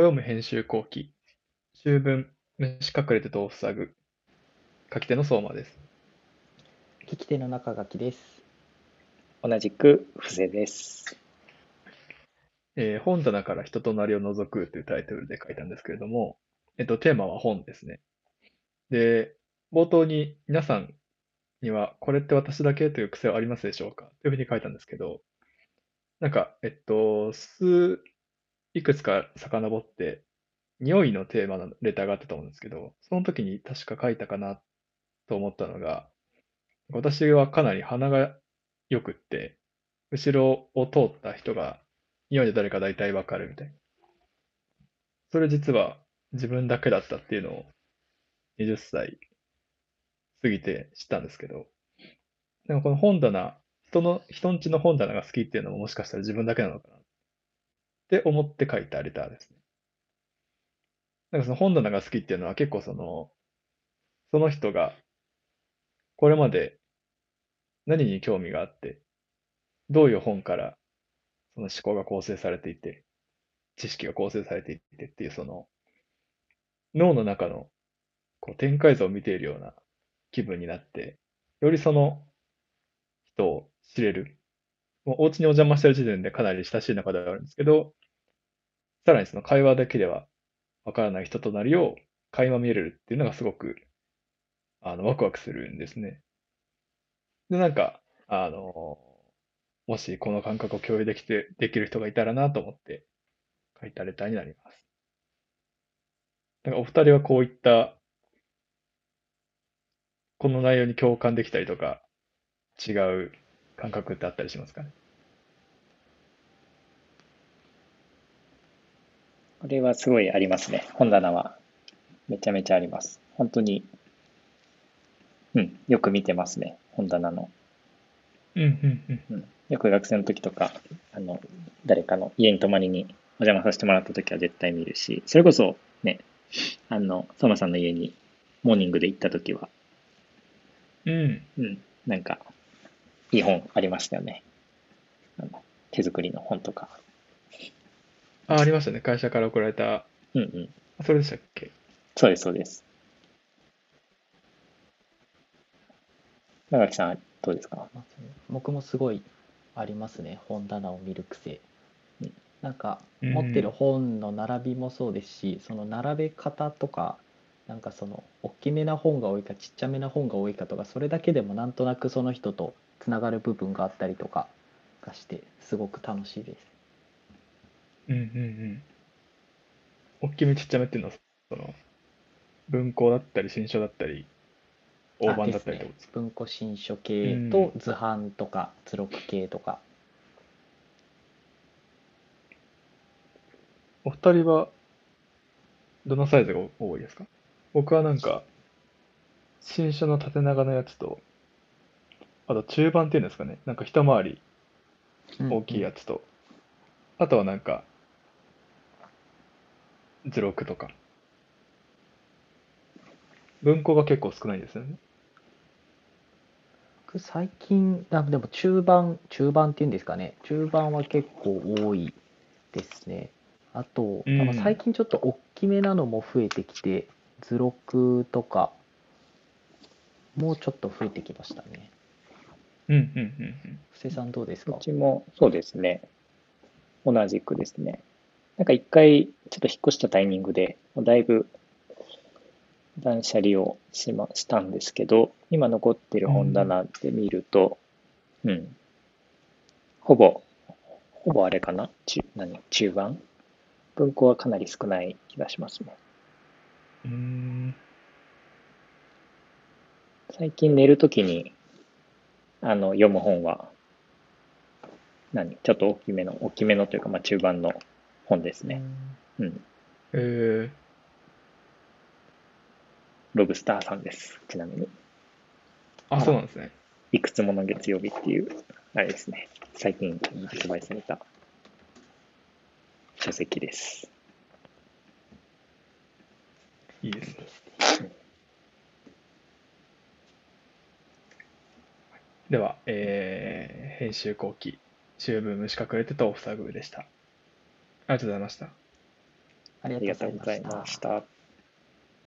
暦編集後期、秋分、虫隠れて豆腐塞ぐ、書き手の相馬です。聞き手の中垣です。同じく布施です。えー本棚から人となりを覗くというタイトルで書いたんですけれども、えっと、テーマは本ですね。で、冒頭に皆さんには、これって私だけという癖はありますでしょうか？というふうに書いたんですけど、なんか、えっと、数、いくつか遡って、匂いのテーマのレターがあったと思うんですけど、その時に確か書いたかなと思ったのが、私はかなり鼻が良くって、後ろを通った人が匂いで誰か大体わかるみたいな。それ実は自分だけだったっていうのを20歳過ぎて知ったんですけど、でもこの本棚、人の、人んちの本棚が好きっていうのももしかしたら自分だけなのかなって思って書いたレターですね。なんかその本棚が好きっていうのは結構その、その人がこれまで何に興味があって、どういう本からその思考が構成されていて、知識が構成されていてっていうその脳の中のこう展開図を見ているような気分になって、よりその人を知れる。もうお家にお邪魔してる時点でかなり親しい仲ではあるんですけど、さらにその会話だけではわからない人となりを垣間見れるっていうのがすごくあのワクワクするんですね。で、なんか、あの、もしこの感覚を共有できて、できる人がいたらなと思って書いたレターになります。なんかお二人はこういった、この内容に共感できたりとか、違う感覚ってあったりしますかね？これはすごいありますね。本棚はめちゃめちゃあります。本当に、うん、よく見てますね。本棚の。うん、うん、うん。うん、よく学生の時とか、あの、誰かの家に泊まりにお邪魔させてもらった時は絶対見るし、それこそね、あの、相馬さんの家にモーニングで行った時は、うん、うん、なんか、いい本ありましたよね。あの手作りの本とか。あ、ありましたね。会社から送られた、うんうん。あそれでしたっけ？そうです、そうです。長木さん、どうですか？僕もすごいありますね。本棚を見る癖うん。なんかうん持ってる本の並びもそうですし、その並べ方とか、なんかその大きめな本が多いかちっちゃめな本が多いかとか、それだけでもなんとなくその人とつながる部分があったりとかがして、すごく楽しいです。うん、うん、うん。大きめちっちゃめっていうのは、その、文庫だったり、新書だったり、大判だったりってことですか？文庫新書系と図版とか図録系とか、お二人は、どのサイズが多いですか？僕はなんか、新書の縦長のやつと、あと中盤っていうんですかね、なんか一回り大きいやつと、あとはなんか、図録とか。文庫が結構少ないんですよね。僕最近あでも中盤中盤っていうんですかね中盤は結構多いですねあと、うん最近ちょっと大きめなのも増えてきて図録とかもうちょっと増えてきましたねうん、うん、うん、うん。布施さんどうですか？うちもそうですね。同じくですね。なんか一回ちょっと引っ越したタイミングで、もうだいぶ断捨離をしましたんですけど、今残ってる本棚で見ると、うん、ほぼ、ほぼあれかな？中、何？中盤？文庫はかなり少ない気がしますね。うーん。最近寝るときに、あの、読む本は、何？ちょっと大きめの、大きめのというか、まあ中盤の本ですね。うん。えロブスターさんです。ちなみに。ー、あ、そうなんですね。いくつもの月曜日っていう、あれですね。最近発売された書籍です。いいですね。では、えー、編集後期、秋分虫隠れてとオフサグでした。ありがとうございました。ありがとうございまし。た。